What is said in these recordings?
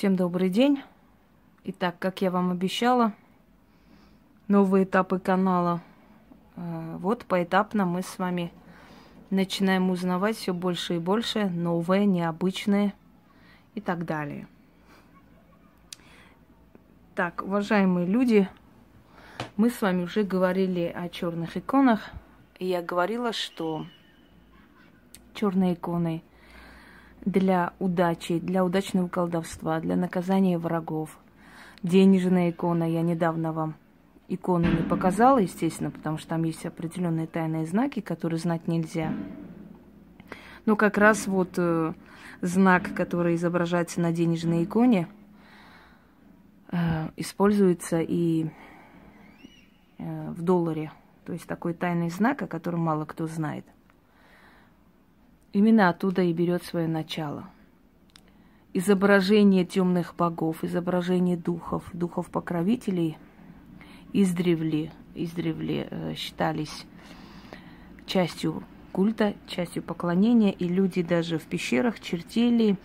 Всем добрый день. Итак, как я вам обещала, новые этапы канала. Э, вот поэтапно мы с вами начинаем узнавать все больше и больше новое, необычное и так далее. Так, уважаемые люди, мы с вами уже говорили о черных иконах. И я говорила, что черные иконы для удачи, для удачного колдовства, для наказания врагов. Денежная икона, я недавно вам икону не показала, естественно, потому что там есть определенные тайные знаки, которые знать нельзя. Но как раз вот э, знак, который изображается на денежной иконе, э, используется и э, в долларе. То есть такой тайный знак, о котором мало кто знает – Именно оттуда и берет свое начало. Изображение темных богов, изображение духов, духов-покровителей издревле, издревле э, считались частью культа, частью поклонения, и люди даже в пещерах чертили,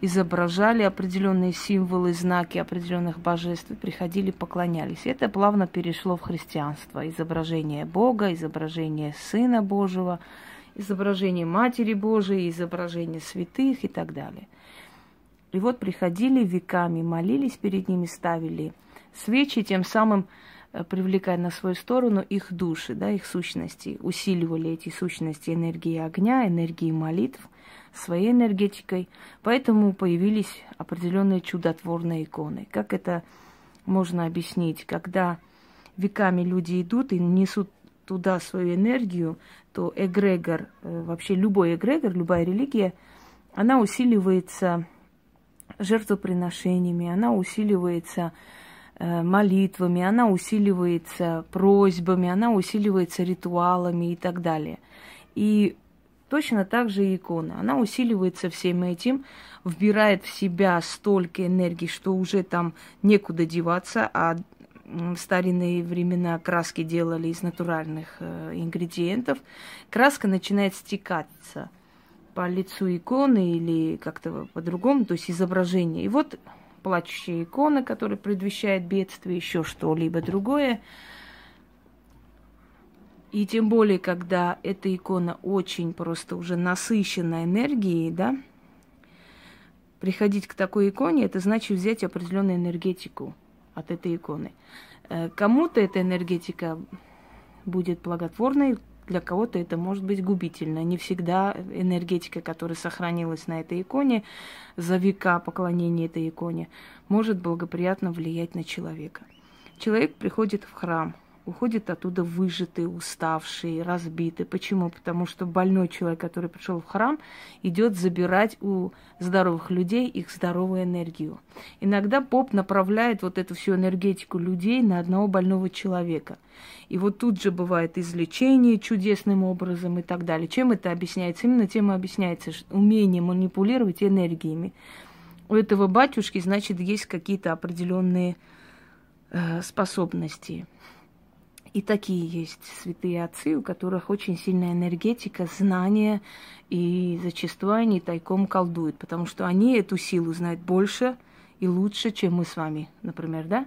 изображали определенные символы, знаки определенных божеств, приходили, поклонялись. Это плавно перешло в христианство. Изображение Бога, изображение Сына Божьего – изображение Матери Божией, изображение святых и так далее. И вот приходили веками, молились перед ними, ставили свечи, тем самым э, привлекая на свою сторону их души, да, их сущности, усиливали эти сущности энергии огня, энергии молитв своей энергетикой. Поэтому появились определенные чудотворные иконы. Как это можно объяснить? Когда веками люди идут и несут туда свою энергию, то эгрегор, э, вообще любой эгрегор, любая религия, она усиливается жертвоприношениями, она усиливается э, молитвами, она усиливается просьбами, она усиливается ритуалами и так далее. И точно так же и икона. Она усиливается всем этим, вбирает в себя столько энергии, что уже там некуда деваться, а в старинные времена краски делали из натуральных э, ингредиентов, краска начинает стекаться по лицу иконы или как-то по-другому, то есть изображение. И вот плачущая икона, которая предвещает бедствие, еще что-либо другое. И тем более, когда эта икона очень просто уже насыщена энергией, да, приходить к такой иконе, это значит взять определенную энергетику от этой иконы. Э, кому-то эта энергетика будет благотворной, для кого-то это может быть губительно. Не всегда энергетика, которая сохранилась на этой иконе за века поклонения этой иконе, может благоприятно влиять на человека. Человек приходит в храм, уходит оттуда выжатый, уставший, разбитый. Почему? Потому что больной человек, который пришел в храм, идет забирать у здоровых людей их здоровую энергию. Иногда поп направляет вот эту всю энергетику людей на одного больного человека. И вот тут же бывает излечение чудесным образом и так далее. Чем это объясняется? Именно тем и объясняется умение манипулировать энергиями. У этого батюшки, значит, есть какие-то определенные э, способности. И такие есть святые отцы, у которых очень сильная энергетика, знания, и зачастую они тайком колдуют, потому что они эту силу знают больше и лучше, чем мы с вами, например, да?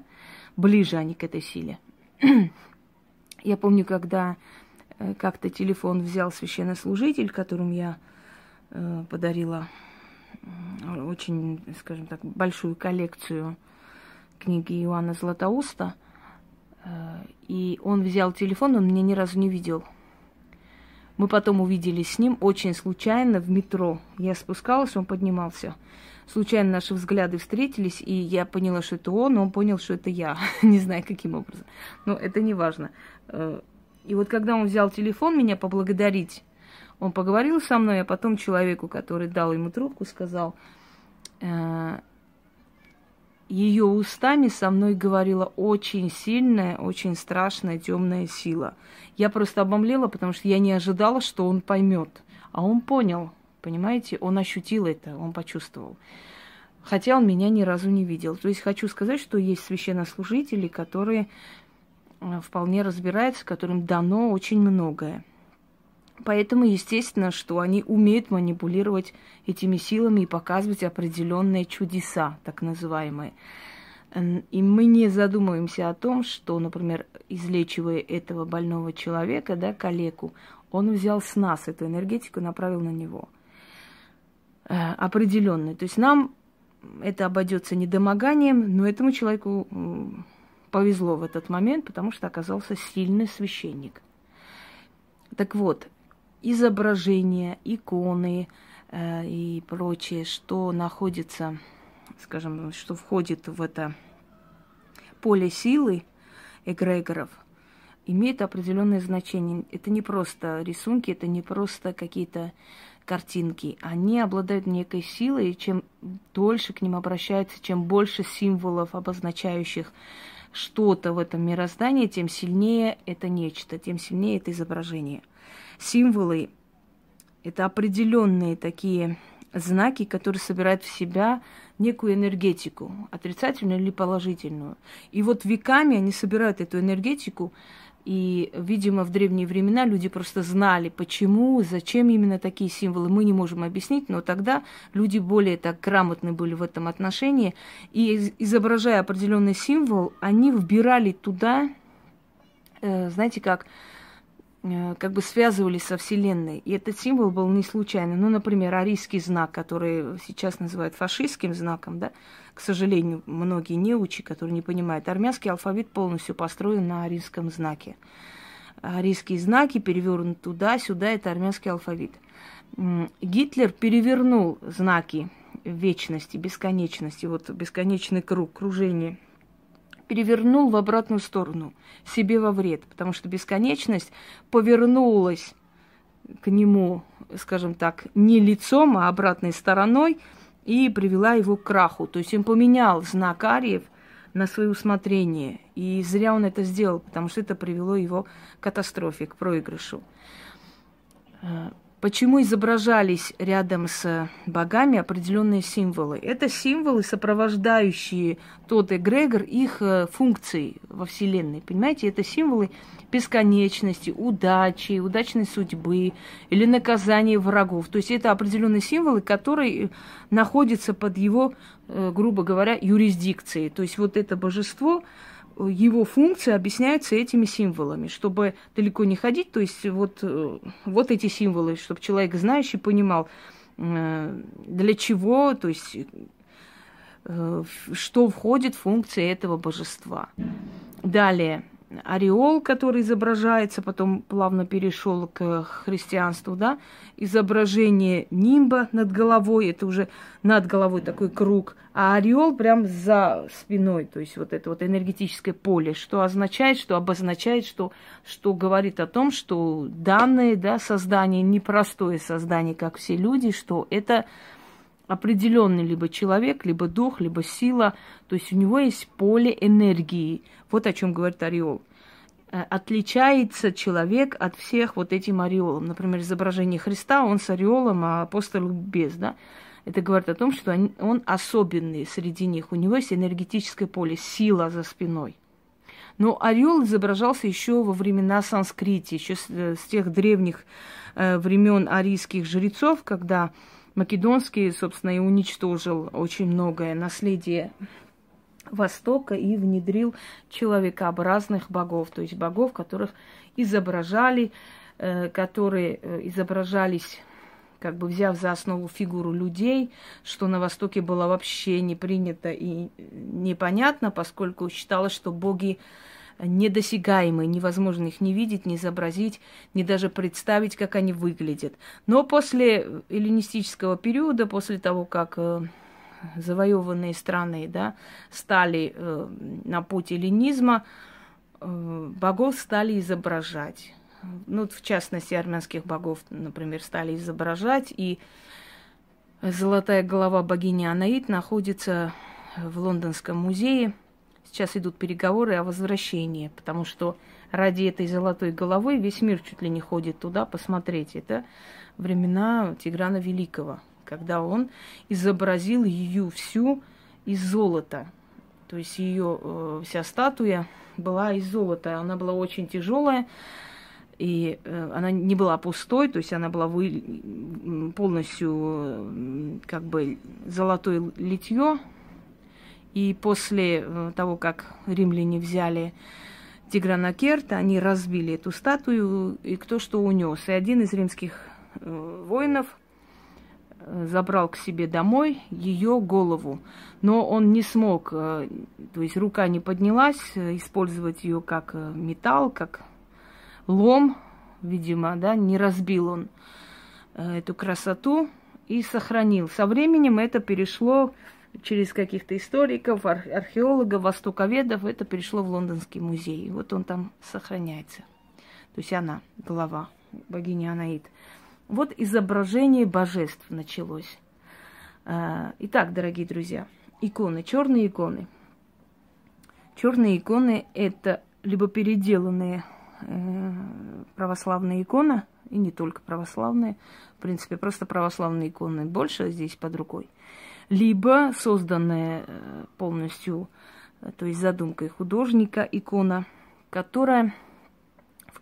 Ближе они к этой силе. Я помню, когда э, как-то телефон взял священнослужитель, которым я э, подарила очень, скажем так, большую коллекцию книги Иоанна Златоуста – и он взял телефон, он меня ни разу не видел. Мы потом увиделись с ним очень случайно в метро. Я спускалась, он поднимался. Случайно наши взгляды встретились, и я поняла, что это он, он понял, что это я. не знаю, каким образом. Но это не важно. Э, и вот когда он взял телефон меня поблагодарить, он поговорил со мной, а потом человеку, который дал ему трубку, сказал, «Э, ее устами со мной говорила очень сильная, очень страшная темная сила. Я просто обомлела, потому что я не ожидала, что он поймет. А он понял, понимаете, он ощутил это, он почувствовал. Хотя он меня ни разу не видел. То есть хочу сказать, что есть священнослужители, которые э, вполне разбираются, которым дано очень многое. Поэтому, естественно, что они умеют манипулировать этими силами и показывать определенные чудеса, так называемые. И мы не задумываемся о том, что, например, излечивая этого больного человека, да, калеку, он взял с нас эту энергетику и направил на него. Э, определенный. То есть нам это обойдется недомоганием, но этому человеку повезло в этот момент, потому что оказался сильный священник. Так вот, изображения, иконы э, и прочее, что находится, скажем, что входит в это поле силы эгрегоров, имеет определенное значение. Это не просто рисунки, это не просто какие-то картинки. Они обладают некой силой, и чем дольше к ним обращаются, чем больше символов, обозначающих что-то в этом мироздании, тем сильнее это нечто, тем сильнее это изображение. Символы – это определенные такие знаки, которые собирают в себя некую энергетику, отрицательную или положительную. И вот веками они собирают эту энергетику, и, видимо, в древние времена люди просто знали, почему, зачем именно такие символы. Мы не можем объяснить, но тогда люди более так грамотны были в этом отношении. И изображая определенный символ, они вбирали туда, э, знаете как, как бы связывались со Вселенной. И этот символ был не случайный. Ну, например, арийский знак, который сейчас называют фашистским знаком, да, к сожалению, многие неучи, которые не понимают, армянский алфавит полностью построен на арийском знаке. Арийские знаки перевернуты туда-сюда, это армянский алфавит. Гитлер перевернул знаки вечности, бесконечности, вот бесконечный круг, кружение – перевернул в обратную сторону, себе во вред, потому что бесконечность повернулась к нему, скажем так, не лицом, а обратной стороной и привела его к краху. То есть он поменял знак Ариев на свое усмотрение. И зря он это сделал, потому что это привело его к катастрофе, к проигрышу. Э, Почему изображались рядом с богами определенные символы? Это символы, сопровождающие тот эгрегор их э, функций во Вселенной. Понимаете, это символы бесконечности, удачи, удачной судьбы или наказания врагов. То есть это определенные символы, которые находятся под его, э, грубо говоря, юрисдикцией. То есть вот это божество его функции объясняются этими символами, чтобы далеко не ходить, то есть вот, э, вот эти символы, чтобы человек знающий понимал, э, для чего, то есть э, что входит в функции этого божества. Далее, ореол, который изображается, потом плавно перешел к христианству, да, изображение нимба над головой, это уже над головой такой круг, а ореол прям за спиной, то есть вот это вот энергетическое поле, что означает, что обозначает, что, что говорит о том, что данное, да, создание, непростое создание, как все люди, что это определенный либо человек, либо дух, либо сила. То есть у него есть поле энергии. Вот о чем говорит ореол. Э, отличается человек от всех вот этим ореолом. Например, изображение Христа, он с ореолом, а апостол без, да. Это говорит о том, что он, особенный среди них. У него есть энергетическое поле, сила за спиной. Но орел изображался еще во времена санскрити, еще с, э, с тех древних э, времен арийских жрецов, когда Македонский, собственно, и уничтожил очень многое наследие Востока и внедрил человекообразных богов, то есть богов, которых изображали, э, которые э, изображались как бы взяв за основу фигуру людей, что на Востоке было вообще не принято и непонятно, поскольку считалось, что боги недосягаемые, невозможно их не видеть, не изобразить, не даже представить, как они выглядят. Но после эллинистического периода, после того, как э, завоеванные страны да, стали э, на путь эллинизма, э, богов стали изображать. Ну, в частности, армянских богов, например, стали изображать, и золотая голова богини Анаид находится в Лондонском музее – Сейчас идут переговоры о возвращении, потому что ради этой золотой головы весь мир чуть ли не ходит туда посмотреть. Это времена Тиграна Великого, когда он изобразил ее всю из золота. То есть ее э, вся статуя была из золота. Она была очень тяжелая. И э, она не была пустой, то есть она была вы, полностью э, как бы золотое литье. И после э, того, как римляне взяли Тигранакерта, они разбили эту статую, и кто что унес. И один из римских э, воинов забрал к себе домой ее голову. Но он не смог, э, то есть рука не поднялась, э, использовать ее как э, металл, как лом, видимо, да, не разбил он э, эту красоту и сохранил. Со временем это перешло через каких-то историков, археологов, востоковедов, это перешло в Лондонский музей. Вот он там сохраняется. То есть она, голова богини Анаид. Вот изображение божеств началось. Э, итак, дорогие друзья, иконы, черные иконы. Черные иконы это либо переделанные Э, православная икона, и не только православные, в принципе, просто православные иконы больше здесь под рукой, либо созданная э, полностью, э, то есть задумкой художника икона, которая,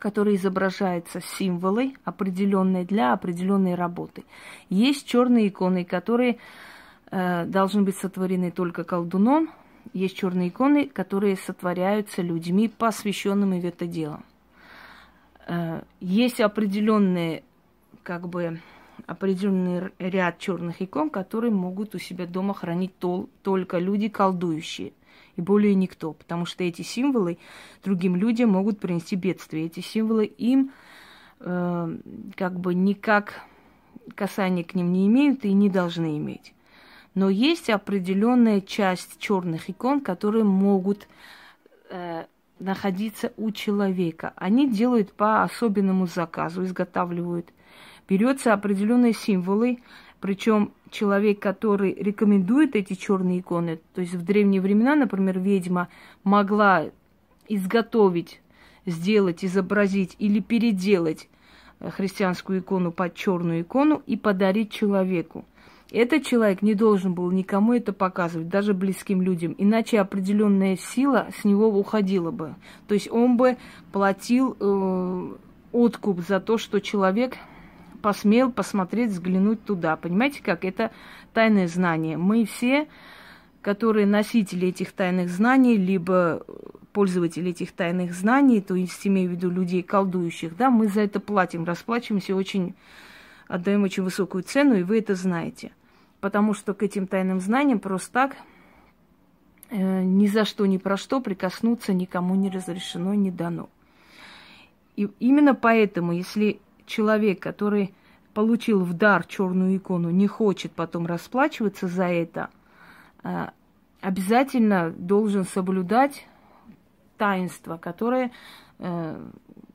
в которой изображаются символы, определенные для определенной работы. Есть черные иконы, которые э, должны быть сотворены только колдуном, есть черные иконы, которые сотворяются людьми, посвященными в это дело. Э, есть определенные, как бы, определенный ряд черных икон, которые могут у себя дома хранить тол- только люди колдующие и более никто, потому что эти символы другим людям могут принести бедствие. Эти символы им э, как бы никак касания к ним не имеют и не должны иметь. Но есть определенная часть черных икон, которые могут э, находиться у человека. Они делают по особенному заказу, изготавливают. Берется определенные символы, причем человек, который рекомендует эти черные иконы, то есть в древние времена, например, ведьма могла изготовить, сделать, изобразить или переделать э, христианскую икону под черную икону и подарить человеку. Этот человек не должен был никому это показывать, даже близким людям, иначе определенная сила с него уходила бы. То есть он бы платил э, откуп за то, что человек посмел посмотреть, взглянуть туда. Понимаете как? Это тайное знание. Мы все, которые носители этих тайных знаний, либо пользователи этих тайных знаний, то есть имею в виду людей колдующих, да, мы за это платим, расплачиваемся очень, отдаем очень высокую цену, и вы это знаете потому что к этим тайным знаниям просто так э, ни за что, ни про что прикоснуться никому не разрешено, не дано. И именно поэтому, если человек, который получил в дар черную икону, не хочет потом расплачиваться за это, э, обязательно должен соблюдать таинство, которое э,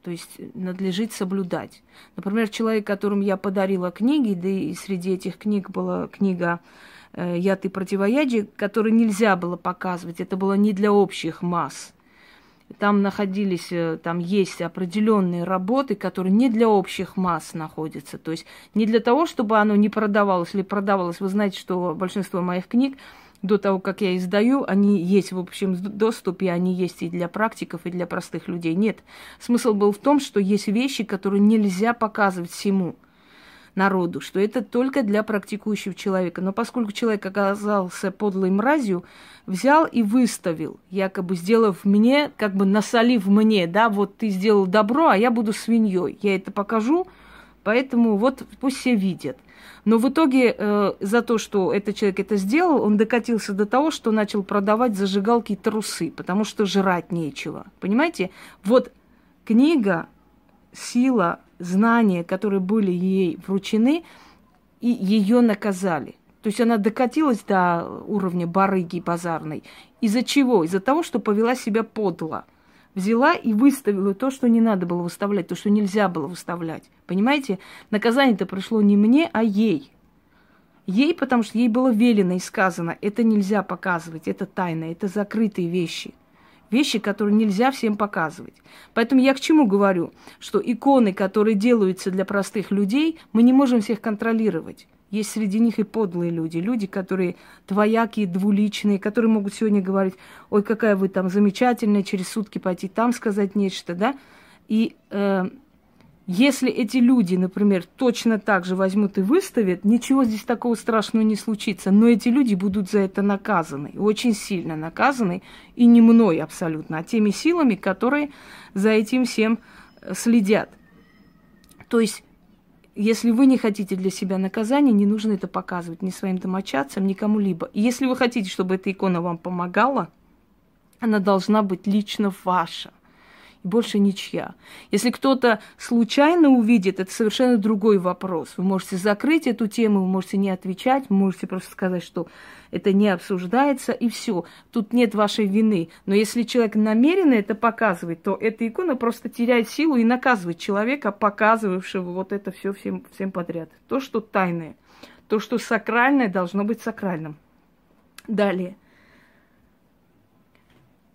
то есть надлежит соблюдать. Например, человек, которому я подарила книги, да и среди этих книг была книга э, «Яд и противоядие», которую нельзя было показывать, это было не для общих масс. Там находились, э, там есть определенные работы, которые не для общих масс находятся. То есть не для того, чтобы оно не продавалось или продавалось. Вы знаете, что большинство моих книг до того, как я издаю, они есть в общем доступе, они есть и для практиков, и для простых людей. Нет. Смысл был в том, что есть вещи, которые нельзя показывать всему народу, что это только для практикующего человека. Но поскольку человек оказался подлой мразью, взял и выставил, якобы сделав мне, как бы насолив мне, да, вот ты сделал добро, а я буду свиньей. Я это покажу, поэтому вот пусть все видят. Но в итоге э, за то, что этот человек это сделал, он докатился до того, что начал продавать зажигалки и трусы, потому что жрать нечего. Понимаете? Вот книга, сила, знания, которые были ей вручены, и ее наказали. То есть она докатилась до уровня барыги базарной. Из-за чего? Из-за того, что повела себя подло взяла и выставила то, что не надо было выставлять, то, что нельзя было выставлять. Понимаете? Наказание-то пришло не мне, а ей. Ей, потому что ей было велено и сказано, это нельзя показывать, это тайна, это закрытые вещи. Вещи, которые нельзя всем показывать. Поэтому я к чему говорю? Что иконы, которые делаются для простых людей, мы не можем всех контролировать. Есть среди них и подлые люди, люди, которые двоякие, двуличные, которые могут сегодня говорить, ой, какая вы там замечательная, через сутки пойти там сказать нечто, да. И э, Если эти люди, например, точно так же возьмут и выставят, ничего здесь такого страшного не случится. Но эти люди будут за это наказаны, очень сильно наказаны, и не мной абсолютно, а теми силами, которые за этим всем э, следят. То есть, если вы не хотите для себя наказания, не нужно это показывать ни своим домочадцам, ни кому-либо. Если вы хотите, чтобы эта икона вам помогала, она должна быть лично ваша и больше ничья. Если кто-то случайно увидит, это совершенно другой вопрос. Вы можете закрыть эту тему, вы можете не отвечать, вы можете просто сказать, что это не обсуждается, и все. Тут нет вашей вины. Но если человек намеренно это показывает, то эта икона просто теряет силу и наказывает человека, показывавшего вот это все всем, всем подряд. То, что тайное, то, что сакральное, должно быть сакральным. Далее.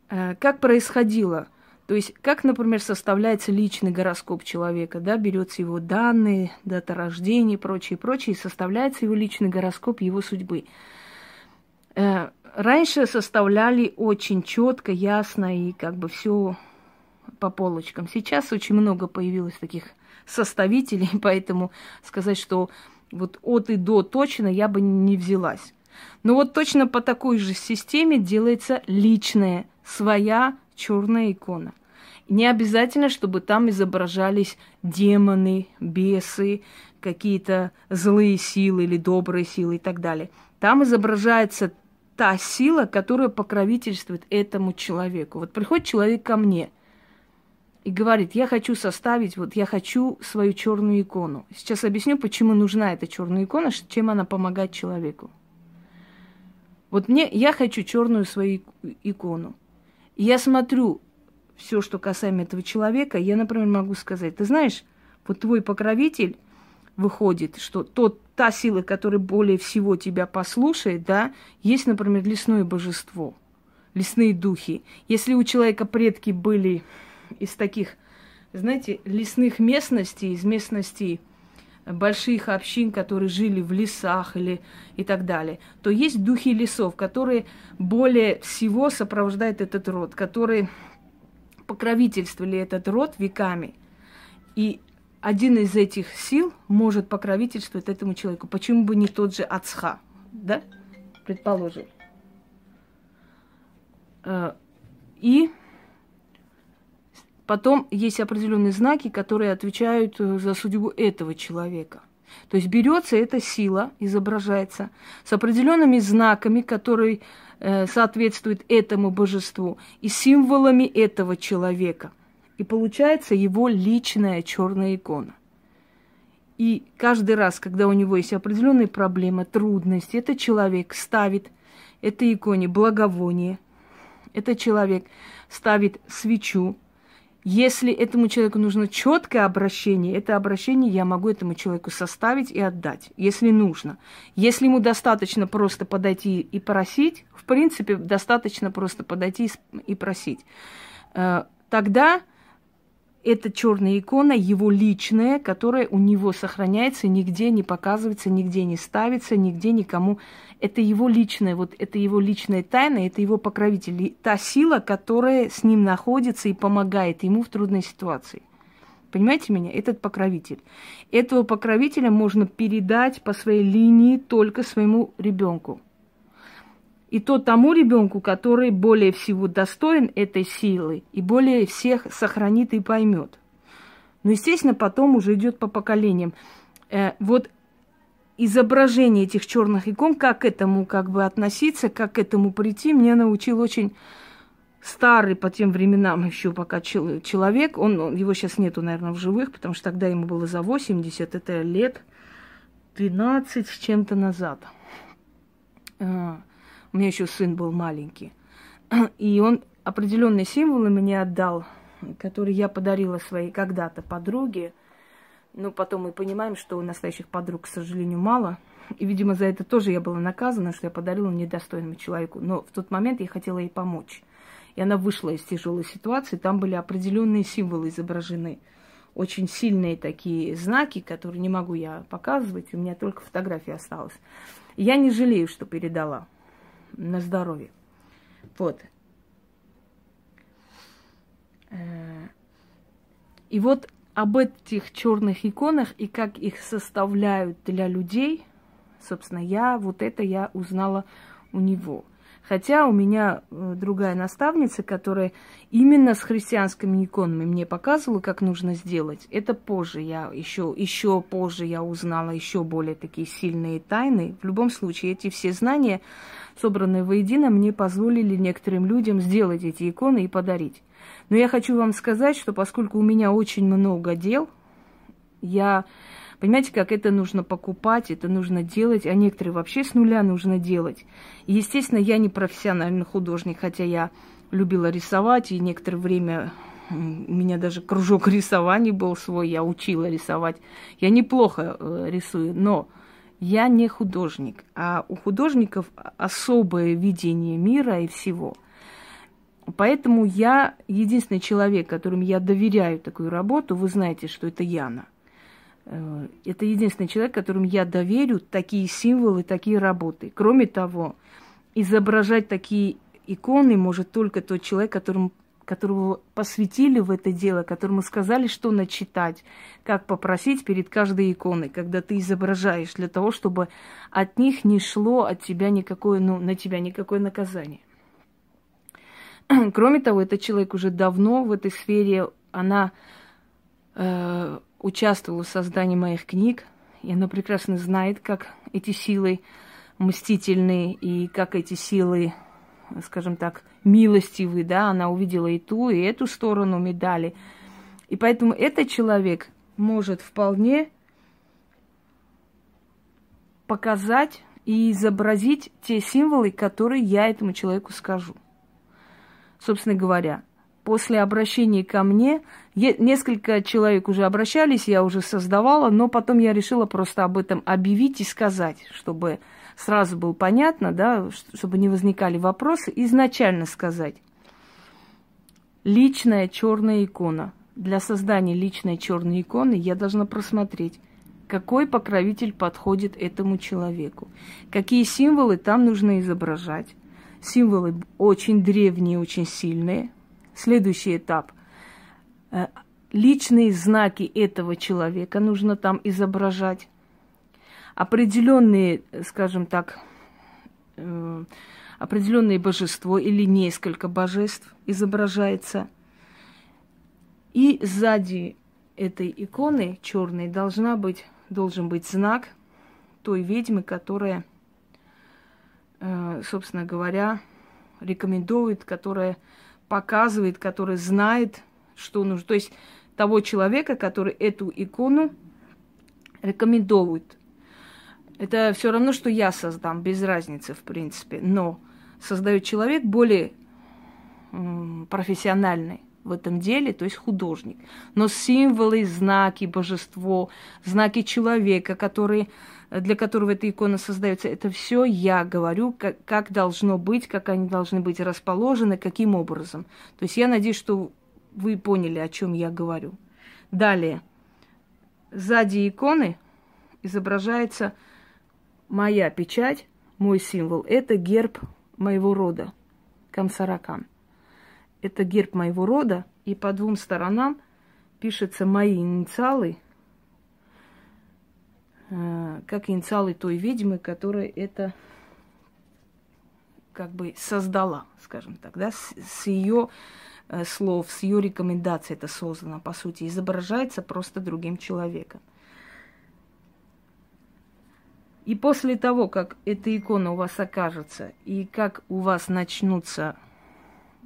Э, как происходило то есть, как, например, составляется личный гороскоп человека, да, берется его данные, дата рождения и прочее, прочее, и составляется его личный гороскоп его судьбы. Э, раньше составляли очень четко, ясно и как бы все по полочкам. Сейчас очень много появилось таких составителей, поэтому сказать, что вот от и до точно я бы не взялась. Но вот точно по такой же системе делается личная, своя черная икона. Не обязательно, чтобы там изображались демоны, бесы, какие-то злые силы или добрые силы и так далее. Там изображается та сила, которая покровительствует этому человеку. Вот приходит человек ко мне и говорит, я хочу составить, вот я хочу свою черную икону. Сейчас объясню, почему нужна эта черная икона, чем она помогает человеку. Вот мне, я хочу черную свою икону. Я смотрю все, что касаемо этого человека, я, например, могу сказать, ты знаешь, вот твой покровитель выходит, что тот, та сила, которая более всего тебя послушает, да, есть, например, лесное божество, лесные духи. Если у человека предки были из таких, знаете, лесных местностей, из местностей больших общин, которые жили в лесах или и так далее, то есть духи лесов, которые более всего сопровождают этот род, которые покровительствовали этот род веками. И один из этих сил может покровительствовать этому человеку. Почему бы не тот же Ацха, да? Предположим. Э, и Потом есть определенные знаки, которые отвечают э, за судьбу этого человека. То есть берется эта сила, изображается с определенными знаками, которые э, соответствуют этому божеству, и символами этого человека. И получается его личная черная икона. И каждый раз, когда у него есть определенные проблемы, трудности, этот человек ставит этой иконе благовоние, этот человек ставит свечу, если этому человеку нужно четкое обращение, это обращение я могу этому человеку составить и отдать, если нужно. Если ему достаточно просто подойти и просить, в принципе, достаточно просто подойти и просить, э, тогда эта черная икона его личная, которая у него сохраняется, нигде не показывается, нигде не ставится, нигде никому. Это его личная, вот это его личная тайна, это его покровитель, та сила, которая с ним находится и помогает ему в трудной ситуации. Понимаете меня? Этот покровитель. Этого покровителя можно передать по своей линии только своему ребенку и то тому ребенку, который более всего достоин этой силы и более всех сохранит и поймет. Но, естественно, потом уже идет по поколениям. Э, вот изображение этих черных икон, как к этому как бы относиться, как к этому прийти, мне научил очень старый по тем временам еще пока человек. Он, он, его сейчас нету, наверное, в живых, потому что тогда ему было за 80, это лет 12 с чем-то назад. У меня еще сын был маленький. И он определенные символы мне отдал, которые я подарила своей когда-то подруге. Но потом мы понимаем, что у настоящих подруг, к сожалению, мало. И, видимо, за это тоже я была наказана, что я подарила недостойному человеку. Но в тот момент я хотела ей помочь. И она вышла из тяжелой ситуации. Там были определенные символы изображены. Очень сильные такие знаки, которые не могу я показывать. У меня только фотография осталась. Я не жалею, что передала на здоровье. Вот. Э, и вот об этих черных иконах и как их составляют для людей, собственно, я вот это я узнала у него. Хотя у меня э, другая наставница, которая именно с христианскими иконами мне показывала, как нужно сделать. Это позже я еще, еще позже я узнала еще более такие сильные тайны. В любом случае, эти все знания, собранные воедино, мне позволили некоторым людям сделать эти иконы и подарить. Но я хочу вам сказать, что поскольку у меня очень много дел, я Понимаете, как это нужно покупать, это нужно делать, а некоторые вообще с нуля нужно делать. И, естественно, я не профессиональный художник, хотя я любила рисовать, и некоторое время у меня даже кружок рисования был свой, я учила рисовать. Я неплохо э, рисую, но я не художник, а у художников особое видение мира и всего. Поэтому я единственный человек, которому я доверяю такую работу, вы знаете, что это Яна. Э, это единственный человек, которому я доверю такие символы, такие работы. Кроме того, изображать такие иконы может только тот человек, которому, которого посвятили в это дело, которому сказали, что начитать, как попросить перед каждой иконой, когда ты изображаешь, для того, чтобы от них не шло от тебя никакое, ну, на тебя никакое наказание. Кроме того, этот человек уже давно в этой сфере, она э, участвовала в создании моих книг, и она прекрасно знает, как эти силы мстительные и как эти силы, скажем так, милостивые, да, она увидела и ту, и эту сторону медали. И поэтому этот человек может вполне показать и изобразить те символы, которые я этому человеку скажу. Собственно говоря, после обращения ко мне, несколько человек уже обращались, я уже создавала, но потом я решила просто об этом объявить и сказать, чтобы сразу было понятно, да, чтобы не возникали вопросы, изначально сказать. Личная черная икона. Для создания личной черной иконы я должна просмотреть, какой покровитель подходит этому человеку, какие символы там нужно изображать. Символы очень древние, очень сильные, Следующий этап. Э, личные знаки этого человека нужно там изображать. Определенные, скажем так, э, определенное божество или несколько божеств изображается. И сзади этой иконы черной должна быть, должен быть знак той ведьмы, которая, э, собственно говоря, рекомендует, которая показывает, который знает, что нужно. То есть того человека, который эту икону рекомендует. Это все равно, что я создам, без разницы, в принципе. Но создает человек более профессиональный в этом деле, то есть художник. Но символы, знаки, божество, знаки человека, которые для которого эта икона создается, это все я говорю, как, как должно быть, как они должны быть расположены, каким образом. То есть я надеюсь, что вы поняли, о чем я говорю. Далее. Сзади иконы изображается моя печать, мой символ. Это герб моего рода, Камсаракан. Это герб моего рода, и по двум сторонам пишутся мои инициалы – Э, как инициалы той ведьмы, которая это как бы создала, скажем так, да, с, с ее э, слов, с ее рекомендаций это создано, по сути, изображается просто другим человеком. И после того, как эта икона у вас окажется, и как у вас начнутся,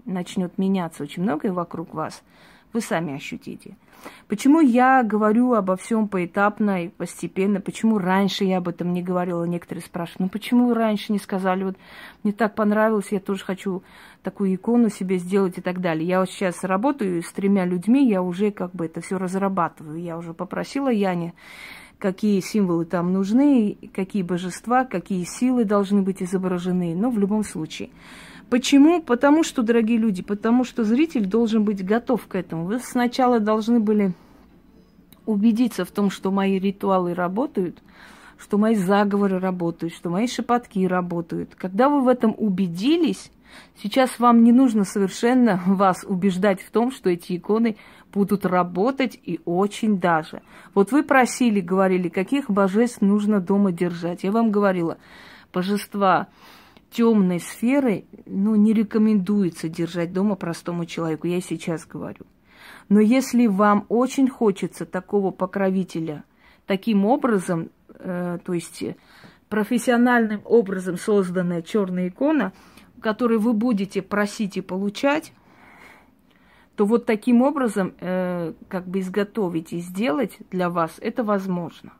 начнет меняться очень многое вокруг вас, вы сами ощутите – Почему я говорю обо всем поэтапно и постепенно? Почему раньше я об этом не говорила? Некоторые спрашивают, ну почему вы раньше не сказали? Вот мне так понравилось, я тоже хочу такую икону себе сделать и так далее. Я вот сейчас работаю с тремя людьми, я уже как бы это все разрабатываю. Я уже попросила Яне, какие символы там нужны, какие божества, какие силы должны быть изображены. Но в любом случае. Почему? Потому что, дорогие люди, потому что зритель должен быть готов к этому. Вы сначала должны были убедиться в том, что мои ритуалы работают, что мои заговоры работают, что мои шепотки работают. Когда вы в этом убедились, Сейчас вам не нужно совершенно вас убеждать в том, что эти иконы будут работать и очень даже. Вот вы просили, говорили, каких божеств нужно дома держать. Я вам говорила, божества темной сферы, ну, не рекомендуется держать дома простому человеку. Я сейчас говорю. Но если вам очень хочется такого покровителя, таким образом, э, то есть профессиональным образом созданная черная икона, которую вы будете просить и получать, то вот таким образом э, как бы изготовить и сделать для вас это возможно.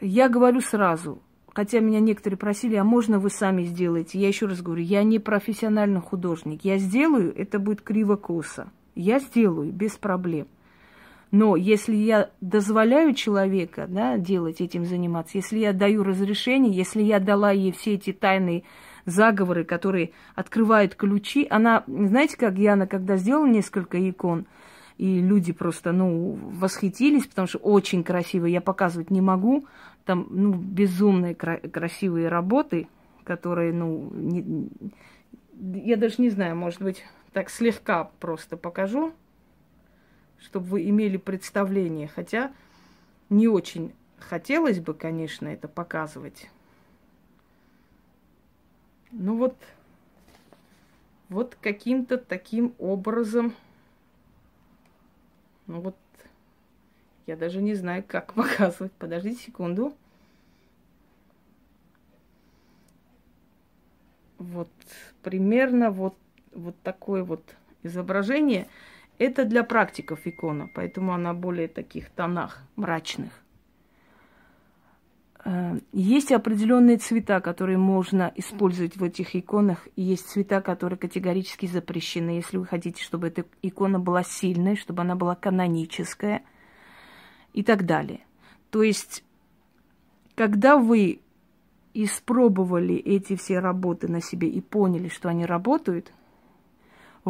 Я говорю сразу, хотя меня некоторые просили, а можно вы сами сделаете? Я еще раз говорю, я не профессиональный художник. Я сделаю, это будет криво-косо. Я сделаю без проблем. Но если я дозволяю человека да, делать этим заниматься, если я даю разрешение, если я дала ей все эти тайные заговоры, которые открывают ключи, она, знаете, как Яна, когда сделала несколько икон, и люди просто, ну, восхитились, потому что очень красиво, я показывать не могу, там, ну, безумные кра- красивые работы, которые, ну, не, я даже не знаю, может быть, так слегка просто покажу чтобы вы имели представление. Хотя не очень хотелось бы, конечно, это показывать. Ну вот, вот каким-то таким образом, ну вот, я даже не знаю, как показывать. Подождите секунду. Вот примерно вот, вот такое вот изображение – это для практиков икона, поэтому она более таких тонах мрачных. Э, есть определенные цвета, которые можно использовать в этих иконах, есть цвета, которые категорически запрещены. Если вы хотите, чтобы эта икона была сильной, чтобы она была каноническая и так далее. То есть, когда вы испробовали эти все работы на себе и поняли, что они работают,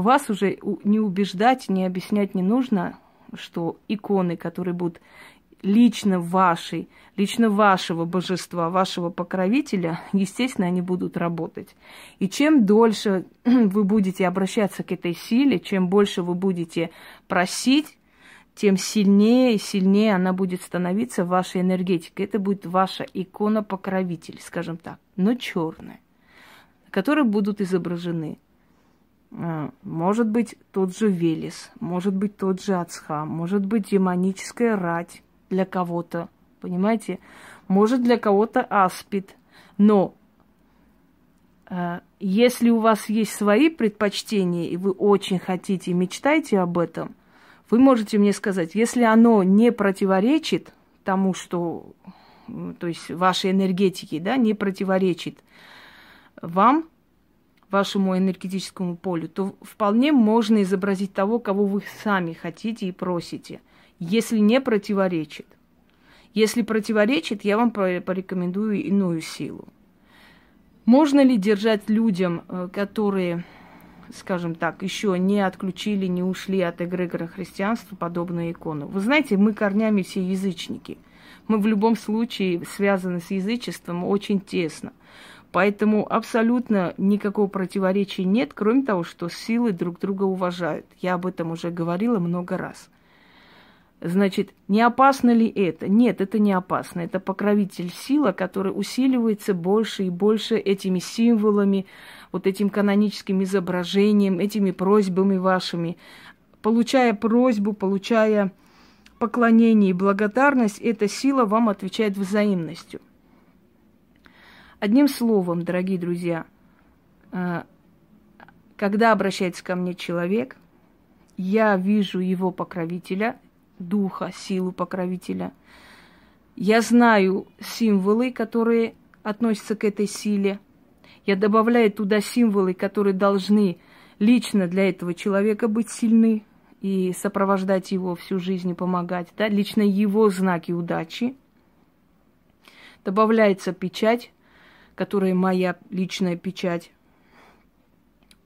вас уже не убеждать, не объяснять не нужно, что иконы, которые будут лично вашей, лично вашего божества, вашего покровителя, естественно, они будут работать. И чем дольше вы будете обращаться к этой силе, чем больше вы будете просить, тем сильнее и сильнее она будет становиться вашей энергетикой. Это будет ваша икона-покровитель, скажем так, но черная, которые будут изображены может быть тот же Велес, может быть тот же Ацха, может быть демоническая рать для кого-то, понимаете? Может для кого-то аспид. Но э, если у вас есть свои предпочтения, и вы очень хотите, мечтаете об этом, вы можете мне сказать, если оно не противоречит тому, что, то есть вашей энергетике, да, не противоречит вам, вашему энергетическому полю, то вполне можно изобразить того, кого вы сами хотите и просите, если не противоречит. Если противоречит, я вам порекомендую иную силу. Можно ли держать людям, э, которые, скажем так, еще не отключили, не ушли от эгрегора христианства подобную икону? Вы знаете, мы корнями все язычники. Мы в любом случае связаны с язычеством очень тесно. Поэтому абсолютно никакого противоречия нет, кроме того, что силы друг друга уважают. Я об этом уже говорила много раз. Значит, не опасно ли это? Нет, это не опасно. Это покровитель сила, который усиливается больше и больше этими символами, вот этим каноническим изображением, этими просьбами вашими. Получая просьбу, получая поклонение и благодарность, эта сила вам отвечает взаимностью. Одним словом, дорогие друзья, э, когда обращается ко мне человек, я вижу его покровителя, духа, силу покровителя. Я знаю символы, которые относятся к этой силе. Я добавляю туда символы, которые должны лично для этого человека быть сильны и сопровождать его всю жизнь и помогать. Да? Лично его знаки удачи. Добавляется печать которая моя личная печать,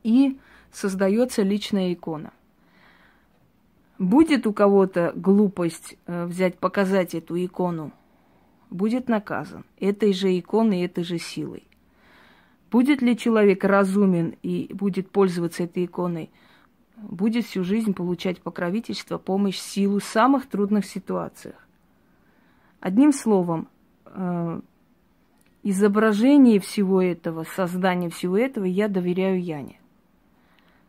и создается личная икона. Будет у кого-то глупость э, взять, показать эту икону, будет наказан этой же иконой, этой же силой. Будет ли человек разумен и будет пользоваться этой иконой, будет всю жизнь получать покровительство, помощь, силу в самых трудных ситуациях. Одним словом, э, изображение всего этого, создание всего этого я доверяю Яне.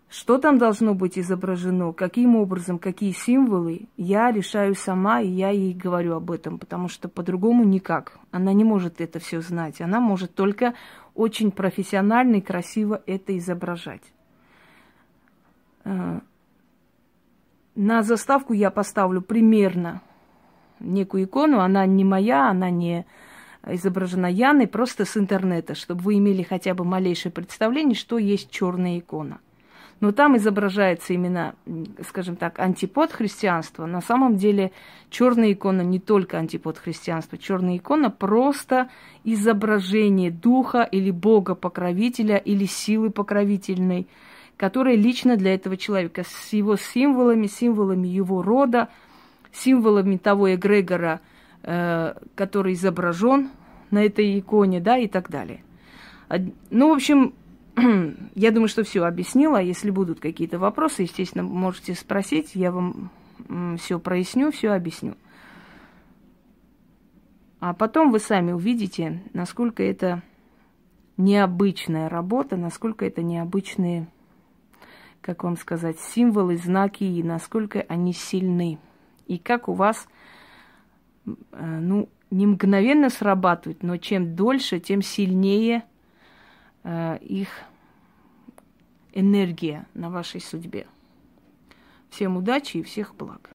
Что там должно быть изображено, каким образом, какие символы, я решаю сама, и я ей говорю об этом, потому что по-другому никак. Она не может это все знать. Она может только очень профессионально и красиво это изображать. Э, на заставку я поставлю примерно некую икону. Она не моя, она не изображена Яной, просто с интернета, чтобы вы имели хотя бы малейшее представление, что есть черная икона – но там изображается именно, скажем так, антипод христианства. На самом деле черная икона не только антипод христианства, черная икона просто изображение духа или бога покровителя или силы покровительной, которая лично для этого человека, с его символами, символами его рода, символами того эгрегора, э, который изображен на этой иконе, да, и так далее. Ну, в общем, я думаю, что все объяснила. Если будут какие-то вопросы, естественно, можете спросить. Я вам все проясню, все объясню. А потом вы сами увидите, насколько это необычная работа, насколько это необычные, как вам сказать, символы, знаки, и насколько они сильны. И как у вас, ну, не мгновенно срабатывают, но чем дольше, тем сильнее – Э, их энергия на вашей судьбе. Всем удачи и всех благ.